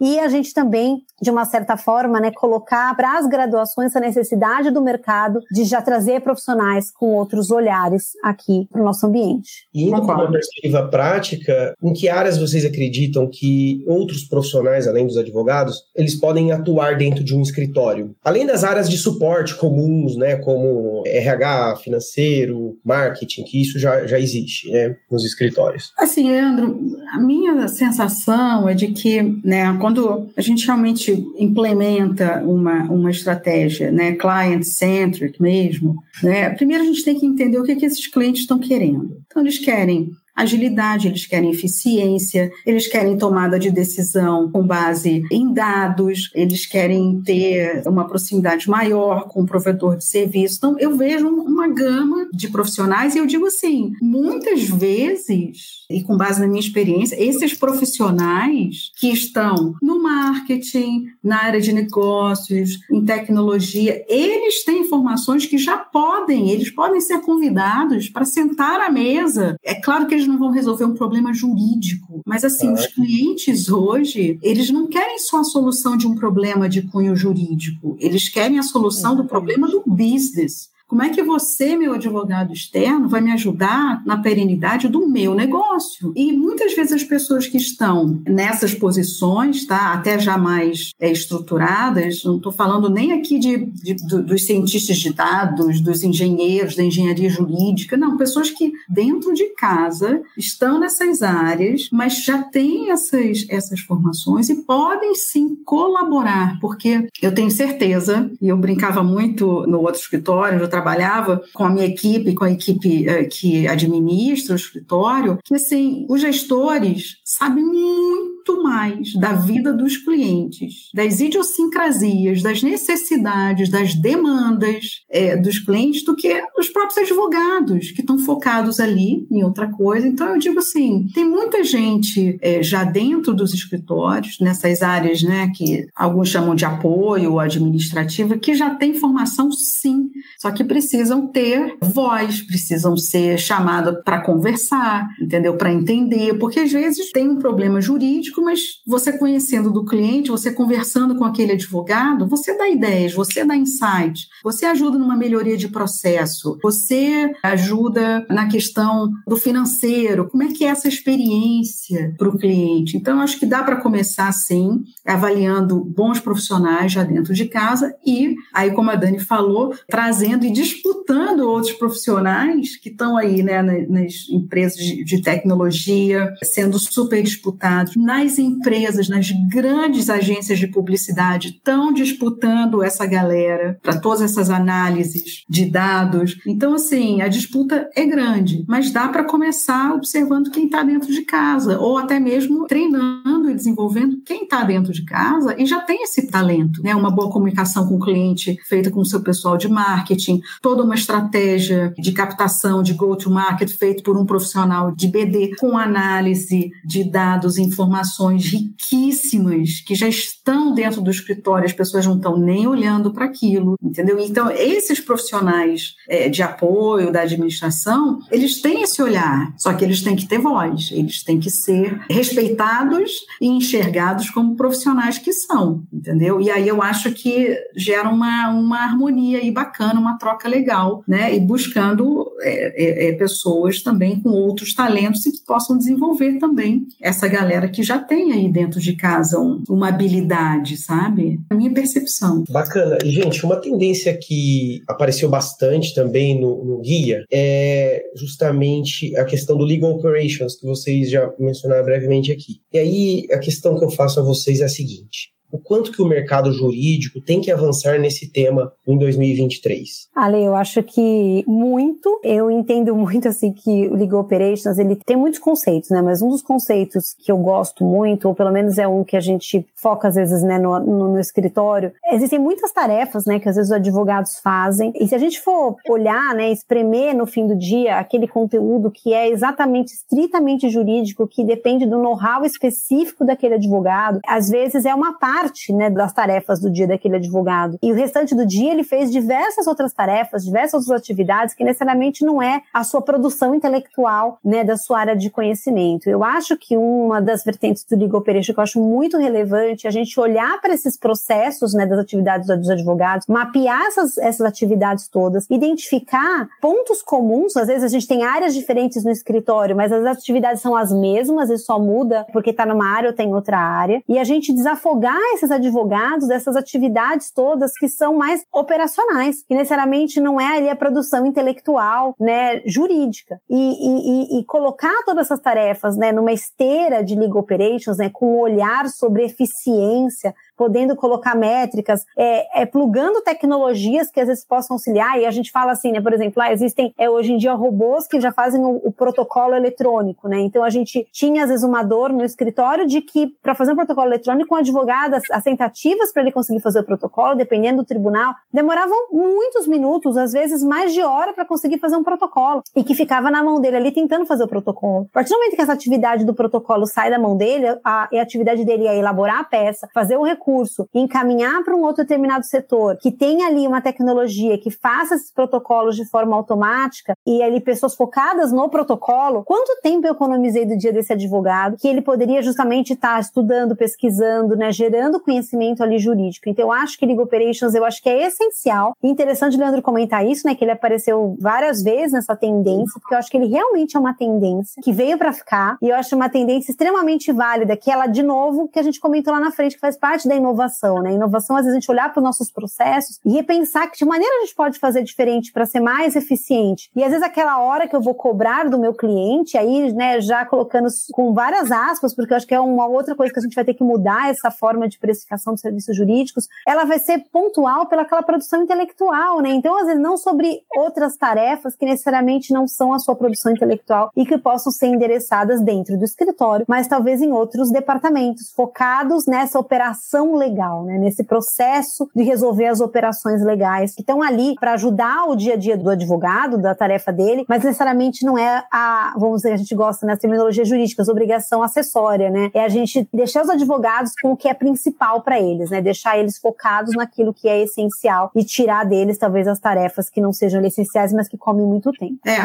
e a gente também, de uma certa forma, né, colocar para as graduações a necessidade do mercado de já trazer profissionais com outros olhares aqui para o nosso ambiente. E indo para uma perspectiva prática, em que áreas vocês acreditam que outros profissionais, além dos advogados, eles podem atuar dentro de um escritório? Além das áreas de suporte comuns, né, como RH, financeiro, marketing, que isso já, já existe né, nos escritórios. Assim, Leandro, a minha sensação é de que né, quando a gente realmente implementa implementa uma, uma estratégia né, client-centric mesmo, né, primeiro a gente tem que entender o que, que esses clientes estão querendo. Então, eles querem agilidade, eles querem eficiência, eles querem tomada de decisão com base em dados, eles querem ter uma proximidade maior com o provedor de serviço. Então, eu vejo uma gama de profissionais e eu digo assim, muitas vezes, e com base na minha experiência, esses profissionais que estão no marketing, na área de negócios, em tecnologia, eles têm informações que já podem, eles podem ser convidados para sentar à mesa. É claro que eles eles não vão resolver um problema jurídico. Mas, assim, os clientes hoje, eles não querem só a solução de um problema de cunho jurídico, eles querem a solução do problema do business. Como é que você, meu advogado externo, vai me ajudar na perenidade do meu negócio? E muitas vezes as pessoas que estão nessas posições, tá, até já mais é, estruturadas, não estou falando nem aqui de, de, dos cientistas de dados, dos engenheiros, da engenharia jurídica, não, pessoas que dentro de casa estão nessas áreas, mas já têm essas, essas formações e podem sim colaborar, porque eu tenho certeza, e eu brincava muito no outro escritório, trabalhava com a minha equipe, com a equipe uh, que administra o escritório, que assim, os gestores sabem muito mais da vida dos clientes, das idiosincrasias, das necessidades, das demandas é, dos clientes do que os próprios advogados, que estão focados ali em outra coisa. Então, eu digo assim: tem muita gente é, já dentro dos escritórios, nessas áreas né, que alguns chamam de apoio administrativa, que já tem formação sim, só que precisam ter voz, precisam ser chamados para conversar, entendeu? Para entender, porque às vezes tem um problema jurídico, mas você conhecendo do cliente, você conversando com aquele advogado, você dá ideias, você dá insight, você ajuda numa melhoria de processo, você ajuda na questão do financeiro, como é que é essa experiência para o cliente. Então, acho que dá para começar assim, avaliando bons profissionais já dentro de casa e aí, como a Dani falou, trazendo e disputando outros profissionais que estão aí né, nas empresas de tecnologia, sendo super disputados, nas empresas, nas grandes agências de publicidade, estão disputando essa galera para todas essas análises de dados. Então, assim, a disputa é grande, mas dá para começar observando quem está dentro de casa, ou até mesmo treinando e desenvolvendo quem está dentro de casa e já tem esse talento, né? Uma boa comunicação com o cliente feita com o seu pessoal de marketing, toda uma estratégia de captação, de go-to-market feito por um profissional de BD com análise de dados informações informações riquíssimas que já estão dentro do escritório, as pessoas não estão nem olhando para aquilo, entendeu? Então, esses profissionais é, de apoio da administração, eles têm esse olhar, só que eles têm que ter voz, eles têm que ser respeitados e enxergados como profissionais que são, entendeu? E aí eu acho que gera uma, uma harmonia aí bacana, uma troca legal, né? E buscando é, é, é pessoas também com outros talentos que possam desenvolver também essa galera que já tem aí dentro de casa um, uma habilidade, sabe? A minha percepção. Bacana. E, gente, uma tendência que apareceu bastante também no, no guia é justamente a questão do legal operations, que vocês já mencionaram brevemente aqui. E aí, a questão que eu faço a vocês é a seguinte: o quanto que o mercado jurídico tem que avançar nesse tema em 2023? Ale, eu acho que muito. Eu entendo muito assim que o Legal Operations ele tem muitos conceitos, né? Mas um dos conceitos que eu gosto muito, ou pelo menos é um que a gente foca às vezes né, no, no, no escritório, existem muitas tarefas, né, que às vezes os advogados fazem. E se a gente for olhar, né, espremer no fim do dia aquele conteúdo que é exatamente estritamente jurídico, que depende do know-how específico daquele advogado, às vezes é uma parte parte né, das tarefas do dia daquele advogado. E o restante do dia ele fez diversas outras tarefas, diversas outras atividades que necessariamente não é a sua produção intelectual né, da sua área de conhecimento. Eu acho que uma das vertentes do Legal Operation que eu acho muito relevante é a gente olhar para esses processos né, das atividades dos advogados, mapear essas, essas atividades todas, identificar pontos comuns. Às vezes a gente tem áreas diferentes no escritório, mas as atividades são as mesmas, e só muda porque está numa área ou tem tá outra área. E a gente desafogar esses advogados dessas atividades todas que são mais operacionais, que necessariamente não é ali a produção intelectual, né, jurídica. E, e, e, colocar todas essas tarefas, né, numa esteira de legal operations, né, com um olhar sobre eficiência, podendo colocar métricas, é, é, plugando tecnologias que às vezes possam auxiliar. E a gente fala assim, né? Por exemplo, lá existem é, hoje em dia robôs que já fazem o, o, protocolo eletrônico, né? Então a gente tinha às vezes uma dor no escritório de que para fazer um protocolo eletrônico, um advogado, as, as tentativas para ele conseguir fazer o protocolo, dependendo do tribunal, demoravam muitos minutos, às vezes mais de hora para conseguir fazer um protocolo e que ficava na mão dele ali tentando fazer o protocolo. A partir do momento que essa atividade do protocolo sai da mão dele, a, a atividade dele é elaborar a peça, fazer o recurso recurso encaminhar para um outro determinado setor que tenha ali uma tecnologia que faça esses protocolos de forma automática e ali pessoas focadas no protocolo, quanto tempo eu economizei do dia desse advogado que ele poderia justamente estar tá estudando, pesquisando, né, gerando conhecimento ali jurídico. Então eu acho que Legal Operations eu acho que é essencial. E interessante Leandro comentar isso, né, que ele apareceu várias vezes nessa tendência, porque eu acho que ele realmente é uma tendência que veio para ficar e eu acho uma tendência extremamente válida, que ela de novo que a gente comentou lá na frente que faz parte da da inovação, né? Inovação, às vezes, a gente olhar para os nossos processos e repensar que de maneira a gente pode fazer diferente para ser mais eficiente. E às vezes aquela hora que eu vou cobrar do meu cliente, aí, né, já colocando com várias aspas, porque eu acho que é uma outra coisa que a gente vai ter que mudar essa forma de precificação dos serviços jurídicos, ela vai ser pontual pelaquela produção intelectual, né? Então, às vezes, não sobre outras tarefas que necessariamente não são a sua produção intelectual e que possam ser endereçadas dentro do escritório, mas talvez em outros departamentos, focados nessa operação legal, né? Nesse processo de resolver as operações legais que estão ali para ajudar o dia a dia do advogado, da tarefa dele, mas necessariamente não é a, vamos dizer, a gente gosta nas terminologias jurídicas, obrigação acessória, né? É a gente deixar os advogados com o que é principal para eles, né? Deixar eles focados naquilo que é essencial e tirar deles talvez as tarefas que não sejam essenciais, mas que comem muito tempo. É,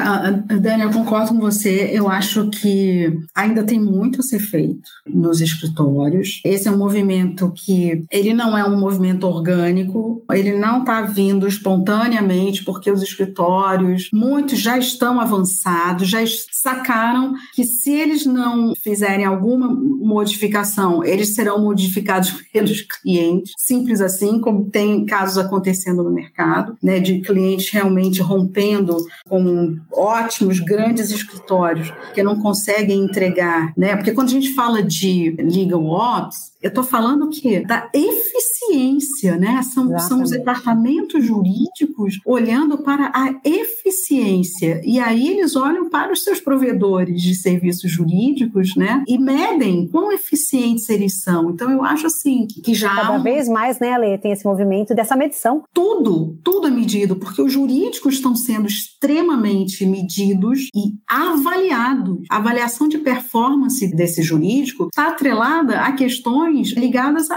Dani, eu concordo com você. Eu acho que ainda tem muito a ser feito nos escritórios. Esse é um movimento que que ele não é um movimento orgânico, ele não está vindo espontaneamente, porque os escritórios, muitos já estão avançados, já sacaram que se eles não fizerem alguma modificação, eles serão modificados <laughs> pelos clientes, simples assim, como tem casos acontecendo no mercado, né, de clientes realmente rompendo com ótimos, grandes escritórios que não conseguem entregar, né, porque quando a gente fala de legal ops, eu estou falando que da eficiência, né? São, são os departamentos jurídicos olhando para a eficiência. E aí eles olham para os seus provedores de serviços jurídicos, né, e medem quão eficientes eles são. Então, eu acho assim que já. Cada um... vez mais, né, Ale, tem esse movimento dessa medição. Tudo, tudo é medido, porque os jurídicos estão sendo extremamente medidos e avaliados. A avaliação de performance desse jurídico está atrelada a questões ligadas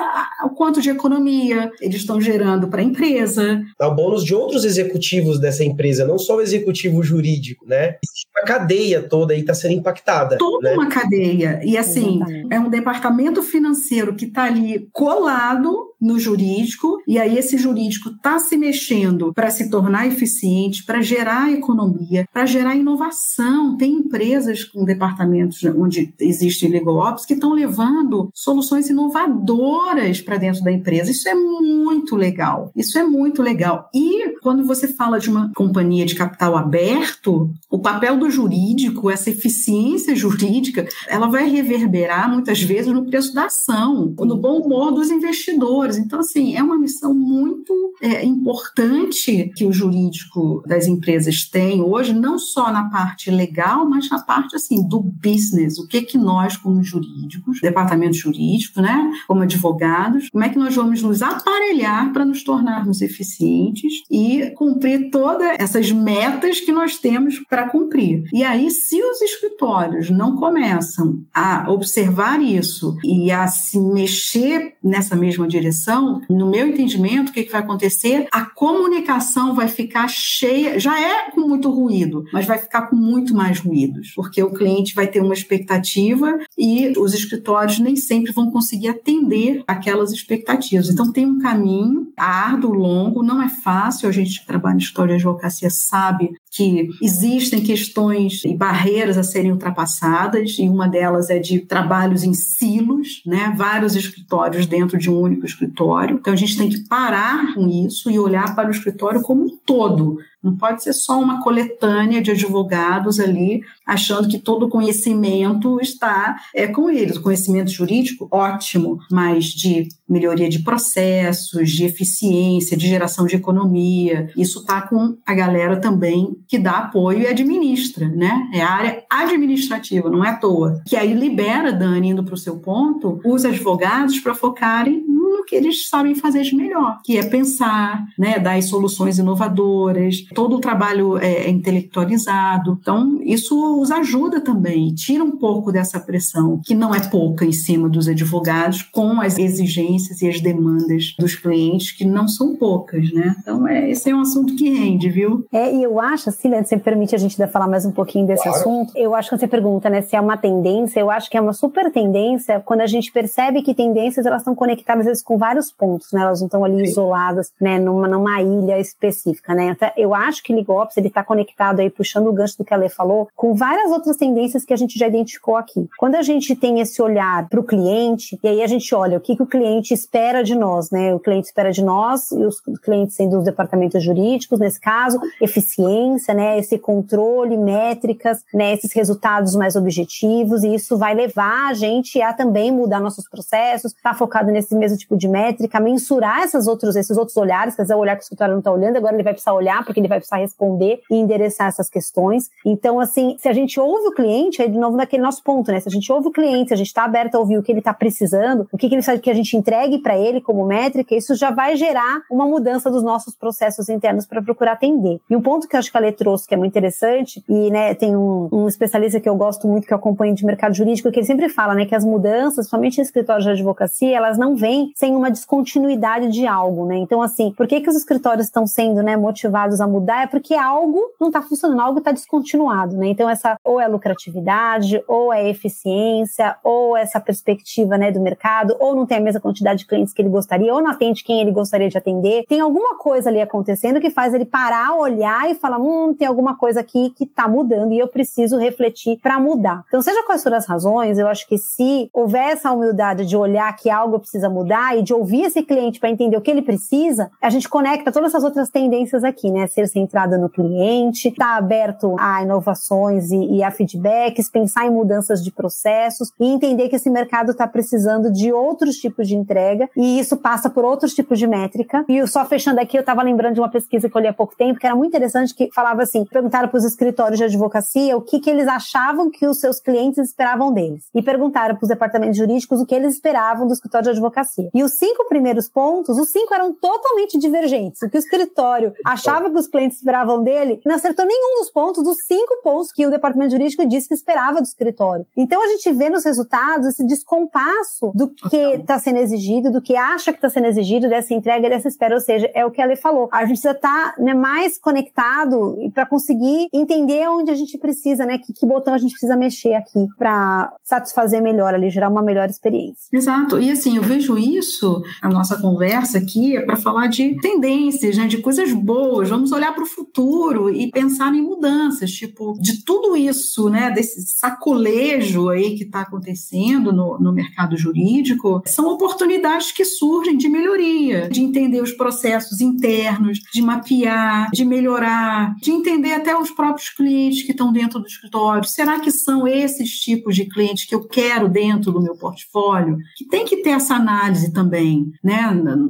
ao quanto de economia eles estão gerando para a empresa. É o bônus de outros executivos dessa empresa, não só o executivo jurídico, né? A cadeia toda aí está sendo impactada. Toda né? uma cadeia. E assim, Exatamente. é um departamento financeiro que está ali colado no jurídico, e aí esse jurídico está se mexendo para se tornar eficiente, para gerar economia, para gerar inovação. Tem empresas com departamentos onde existe legal ops que estão levando soluções inovadoras para dentro da empresa. Isso é muito legal. Isso é muito legal. E quando você fala de uma companhia de capital aberto, o papel do jurídico, essa eficiência jurídica, ela vai reverberar muitas vezes no preço da ação, no bom humor dos investidores então, assim, é uma missão muito é, importante que o jurídico das empresas tem hoje, não só na parte legal, mas na parte, assim, do business. O que que nós, como jurídicos, departamento jurídico, né, como advogados, como é que nós vamos nos aparelhar para nos tornarmos eficientes e cumprir todas essas metas que nós temos para cumprir. E aí, se os escritórios não começam a observar isso e a se mexer nessa mesma direção, no meu entendimento, o que, que vai acontecer? A comunicação vai ficar cheia, já é com muito ruído, mas vai ficar com muito mais ruídos, porque o cliente vai ter uma expectativa e os escritórios nem sempre vão conseguir atender aquelas expectativas. Então tem um caminho árduo, longo, não é fácil, a gente que trabalha em história de advocacia sabe que existem questões e barreiras a serem ultrapassadas, e uma delas é de trabalhos em silos, né? vários escritórios dentro de um único escritório. Então a gente tem que parar com isso e olhar para o escritório como um todo, não pode ser só uma coletânea de advogados ali achando que todo o conhecimento está é, com eles. O conhecimento jurídico, ótimo, mas de melhoria de processos, de eficiência, de geração de economia. Isso está com a galera também que dá apoio e administra, né? É a área administrativa, não é à toa. Que aí libera, Dani, indo para o seu ponto, os advogados para focarem no que eles sabem fazer de melhor, que é pensar, né, dar soluções inovadoras, todo o trabalho é, é intelectualizado. Então, isso os ajuda também, tira um pouco dessa pressão, que não é pouca em cima dos advogados, com as exigências e as demandas dos clientes, que não são poucas, né? Então, é, esse é um assunto que rende, viu? É, e eu acho, Cília, se me permite a gente falar mais um pouquinho desse claro. assunto, eu acho que você pergunta, né, se é uma tendência, eu acho que é uma super tendência quando a gente percebe que tendências, elas estão conectadas, às vezes, com vários pontos, né? Elas não estão ali Sim. isoladas, né, numa, numa ilha específica, né? Então, eu acho que LegalOps, ele está conectado aí, puxando o gancho do que a Lê falou, com várias outras tendências que a gente já identificou aqui. Quando a gente tem esse olhar para o cliente, e aí a gente olha o que, que o cliente espera de nós, né? O cliente espera de nós, e os clientes sendo os departamentos jurídicos, nesse caso, eficiência, né? Esse controle, métricas, né? Esses resultados mais objetivos, e isso vai levar a gente a também mudar nossos processos, estar tá focado nesse mesmo tipo de métrica, mensurar essas outros, esses outros olhares, quer dizer, o olhar que o escritório não está olhando, agora ele vai precisar olhar, porque ele vai precisar responder e endereçar essas questões. Então, assim, se a gente ouve o cliente, aí de novo naquele nosso ponto, né? Se a gente ouve o cliente, se a gente está aberto a ouvir o que ele está precisando, o que, que ele sabe que a gente entregue para ele como métrica, isso já vai gerar uma mudança dos nossos processos internos para procurar atender. E um ponto que eu acho que a Lê trouxe, que é muito interessante, e né, tem um, um especialista que eu gosto muito, que eu acompanho de mercado jurídico, que ele sempre fala, né, que as mudanças, somente em escritórios de advocacia, elas não vêm sem uma descontinuidade de algo, né? Então, assim, por que, que os escritórios estão sendo né, motivados a mudar? É porque algo não está funcionando, algo está descontinuado, né? Então, essa ou é lucratividade, ou é eficiência, ou essa perspectiva né, do mercado, ou não tem a mesma quantidade de clientes que ele gostaria, ou não atende quem ele gostaria de atender. Tem alguma coisa ali acontecendo que faz ele parar, olhar e falar: hum, tem alguma coisa aqui que está mudando e eu preciso refletir para mudar. Então, seja quais forem as razões, eu acho que se houver essa humildade de olhar que algo precisa mudar e de ouvir esse cliente para entender o que ele precisa, a gente conecta todas essas outras tendências aqui, né? Ser centrada no cliente, estar tá aberto a inovações e, e, a feedbacks, pensar em mudanças de processos e entender que esse mercado está precisando de outros tipos de entrega e isso passa por outros tipos de métrica. E só fechando aqui, eu estava lembrando de uma pesquisa que eu li há pouco tempo, que era muito interessante, que falava assim, perguntaram para os escritórios de advocacia o que, que eles achavam que os seus clientes esperavam deles. E perguntaram para os departamentos jurídicos o que eles esperavam do escritório de advocacia. E os cinco primeiros pontos, os cinco eram totalmente divergentes. O que o escritório achava que os clientes esperavam dele, não acertou nenhum dos pontos, dos cinco pontos que o departamento jurídico disse que esperava do escritório. Então a gente vê nos resultados esse descompasso do que está sendo exigido, do que acha que está sendo exigido, dessa entrega, dessa espera. Ou seja, é o que a Lei falou. A gente precisa estar tá, né, mais conectado para conseguir entender onde a gente precisa, né? Que, que botão a gente precisa mexer aqui para satisfazer melhor ali, gerar uma melhor experiência. Exato. E assim, eu vejo isso, a nossa conversa aqui é para falar de tendências, né? De coisas boas. Vamos olhar para o futuro e pensar em mudanças, tipo, de tudo isso, né? Desse sacolejo aí que está acontecendo no, no mercado jurídico, são oportunidades que surgem de melhoria, de entender os processos internos, de mapear, de melhorar, de entender até os próprios clientes que estão dentro do escritório. Será que são esses tipos de clientes que eu quero dentro do meu portfólio? Que tem que ter essa análise também, né?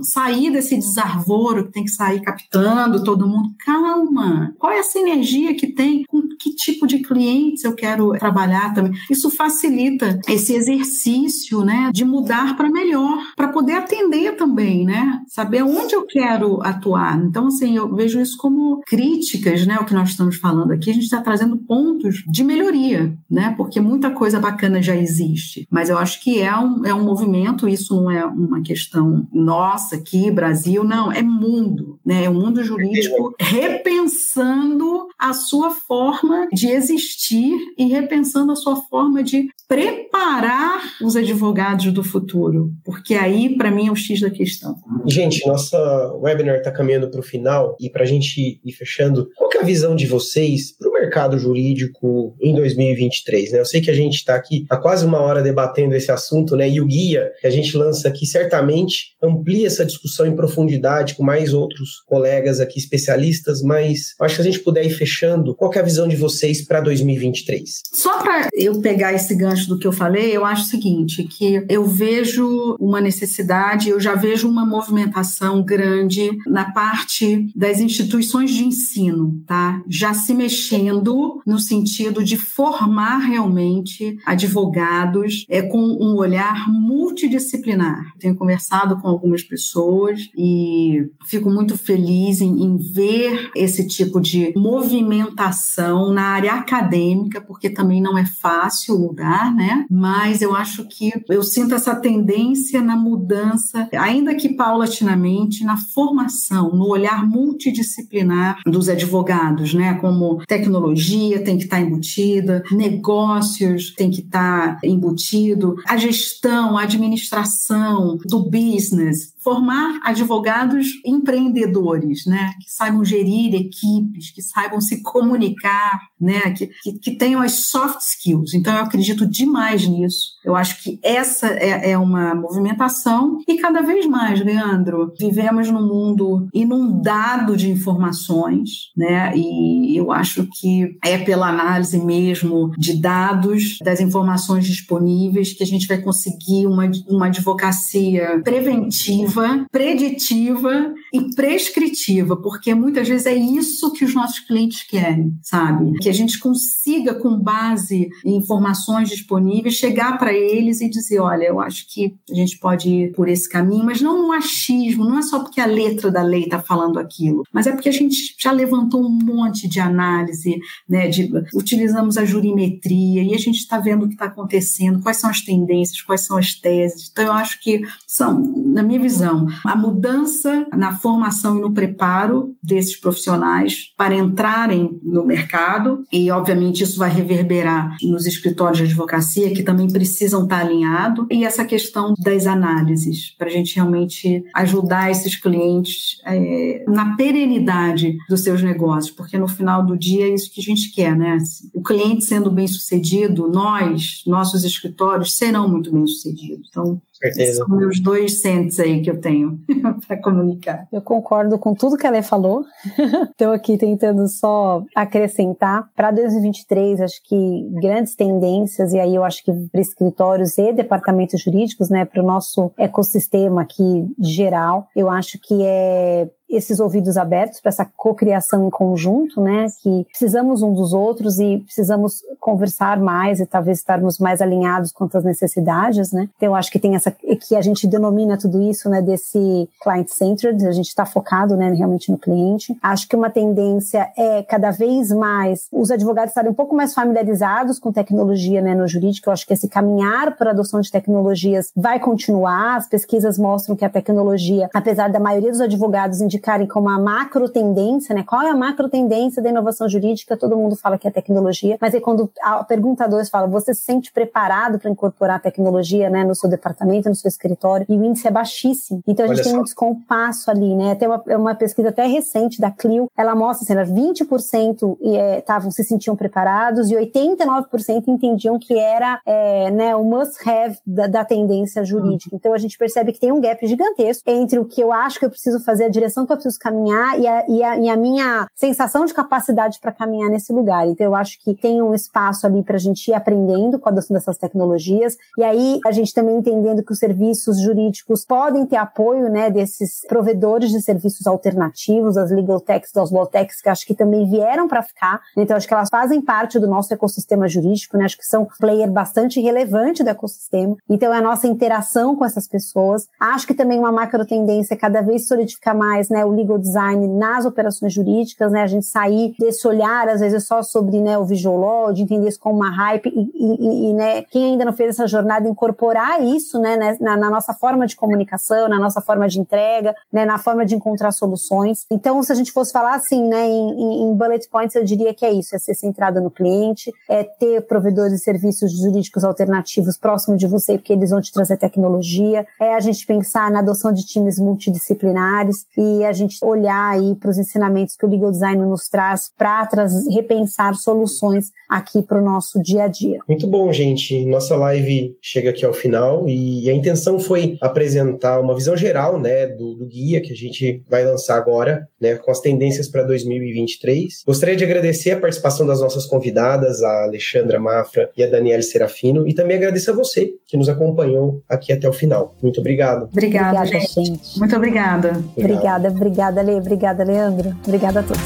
Sair desse desarvoro que tem que sair captando todo mundo. Calma! Qual é a sinergia que tem com que tipo de clientes eu quero trabalhar também? Isso facilita esse exercício, né? De mudar para melhor, para poder atender também, né? Saber onde eu quero atuar. Então, assim, eu vejo isso como críticas, né? O que nós estamos falando aqui, a gente está trazendo pontos de melhoria, né? Porque muita coisa bacana já existe. Mas eu acho que é um, é um movimento, isso não é uma questão nossa aqui, Brasil, não, é mundo, né? É o mundo jurídico repensando a sua forma de existir e repensando a sua forma de preparar os advogados do futuro, porque aí, para mim, é o X da questão. Gente, nossa webinar está caminhando para o final e para a gente ir fechando, qual é a visão de vocês para o mercado jurídico em 2023? Né? Eu sei que a gente está aqui há quase uma hora debatendo esse assunto, né? E o guia que a gente lança aqui certamente amplia essa discussão em profundidade com mais outros colegas aqui especialistas, mas acho que a gente puder ir fechando, qual é a visão de vocês para 2023? Só para eu pegar esse gancho do que eu falei, eu acho o seguinte, que eu vejo uma necessidade, eu já vejo uma movimentação grande na parte das instituições de ensino, tá? Já se mexendo no sentido de formar realmente advogados é, com um olhar multidisciplinar. Tenho conversado com algumas pessoas e fico muito feliz em, em ver esse tipo de movimentação na área acadêmica, porque também não é fácil mudar, né? Mas eu acho que eu sinto essa tendência na mudança, ainda que paulatinamente, na formação, no olhar multidisciplinar dos advogados, né? Como tecnologia tem que estar embutida, negócios tem que estar embutido, a gestão, a administração do business, formar advogados empreendedores, né, que saibam gerir equipes, que saibam se comunicar, né, que, que, que, tenham as soft skills. Então, eu acredito demais nisso. Eu acho que essa é, é uma movimentação e cada vez mais, Leandro, vivemos num mundo inundado de informações, né, e eu acho que é pela análise mesmo de dados, das informações disponíveis, que a gente vai conseguir uma, uma advocacia preventiva preditiva e prescritiva, porque muitas vezes é isso que os nossos clientes querem, sabe? Que a gente consiga, com base em informações disponíveis, chegar para eles e dizer: olha, eu acho que a gente pode ir por esse caminho, mas não no achismo, não é só porque a letra da lei está falando aquilo, mas é porque a gente já levantou um monte de análise, né? De, utilizamos a jurimetria e a gente está vendo o que está acontecendo, quais são as tendências, quais são as teses. Então, eu acho que são, na minha visão, visão, a mudança na formação e no preparo desses profissionais para entrarem no mercado, e obviamente isso vai reverberar nos escritórios de advocacia, que também precisam estar alinhados, e essa questão das análises, para a gente realmente ajudar esses clientes é, na perenidade dos seus negócios, porque no final do dia é isso que a gente quer, né? O cliente sendo bem sucedido, nós, nossos escritórios, serão muito bem sucedidos. Então, certeza. São meus dois centros aí que eu tenho <laughs> para comunicar. Eu concordo com tudo que ela falou. <laughs> Estou aqui tentando só acrescentar. Para 2023, acho que grandes tendências, e aí eu acho que para escritórios e departamentos jurídicos, né, para o nosso ecossistema aqui geral, eu acho que é esses ouvidos abertos para essa cocriação em conjunto, né? Que precisamos um dos outros e precisamos conversar mais e talvez estarmos mais alinhados quanto às necessidades, né? Então, eu acho que tem essa que a gente denomina tudo isso, né? Desse client centered, a gente está focado, né? Realmente no cliente. Acho que uma tendência é cada vez mais os advogados estarem um pouco mais familiarizados com tecnologia, né? No jurídico, eu acho que esse caminhar para a adoção de tecnologias vai continuar. As pesquisas mostram que a tecnologia, apesar da maioria dos advogados indicar indicarem como a macro tendência, né? Qual é a macro tendência da inovação jurídica? Todo mundo fala que é tecnologia, mas aí quando a pergunta 2 fala, você se sente preparado para incorporar tecnologia, né, no seu departamento, no seu escritório? E o índice é baixíssimo. Então a gente Olha tem só. um descompasso ali, né? Tem uma, uma pesquisa até recente da Clio, ela mostra assim, 20% estavam é, se sentiam preparados e 89% entendiam que era é, né, o must-have da, da, tendência jurídica. Uhum. Então a gente percebe que tem um gap gigantesco entre o que eu acho que eu preciso fazer, a direção que eu preciso caminhar e a, e a, e a minha sensação de capacidade para caminhar nesse lugar. Então, eu acho que tem um espaço ali para a gente ir aprendendo com a adoção dessas tecnologias. E aí, a gente também entendendo que os serviços jurídicos podem ter apoio, né, desses provedores de serviços alternativos, as legal techs, as law techs, que acho que também vieram para ficar. Então, acho que elas fazem parte do nosso ecossistema jurídico, né? Acho que são player bastante relevante do ecossistema. Então, é a nossa interação com essas pessoas. Acho que também uma macro tendência é cada vez solidificar mais, né, o legal design nas operações jurídicas, né, a gente sair desse olhar, às vezes, só sobre né, o visual law, de entender isso como uma hype e, e, e né, quem ainda não fez essa jornada, incorporar isso né, né, na, na, nossa forma de comunicação, na nossa forma de entrega, né, na forma de encontrar soluções. Então, se a gente fosse falar assim, né, em, em bullet points, eu diria que é isso, é ser centrado no cliente, é ter provedores de serviços jurídicos alternativos próximo de você, porque eles vão te trazer tecnologia, é a gente pensar na adoção de times multidisciplinares e a gente olhar aí para os ensinamentos que o legal design nos traz para repensar soluções aqui para o nosso dia a dia. Muito bom, gente. Nossa live chega aqui ao final e a intenção foi apresentar uma visão geral, né, do, do guia que a gente vai lançar agora, né, com as tendências para 2023. Gostaria de agradecer a participação das nossas convidadas, a Alexandra Mafra e a Daniela Serafino, e também agradecer a você que nos acompanhou aqui até o final. Muito obrigado. Obrigada, obrigada gente. gente. Muito obrigada. Obrigada, obrigada, Le. Obrigada, Leandro. Obrigada a todos.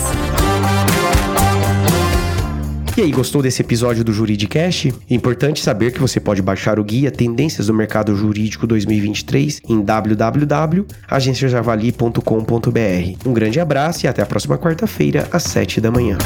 E aí, gostou desse episódio do Juridicast? É importante saber que você pode baixar o guia Tendências do Mercado Jurídico 2023 em www.agenciajavali.com.br. Um grande abraço e até a próxima quarta-feira, às 7 da manhã.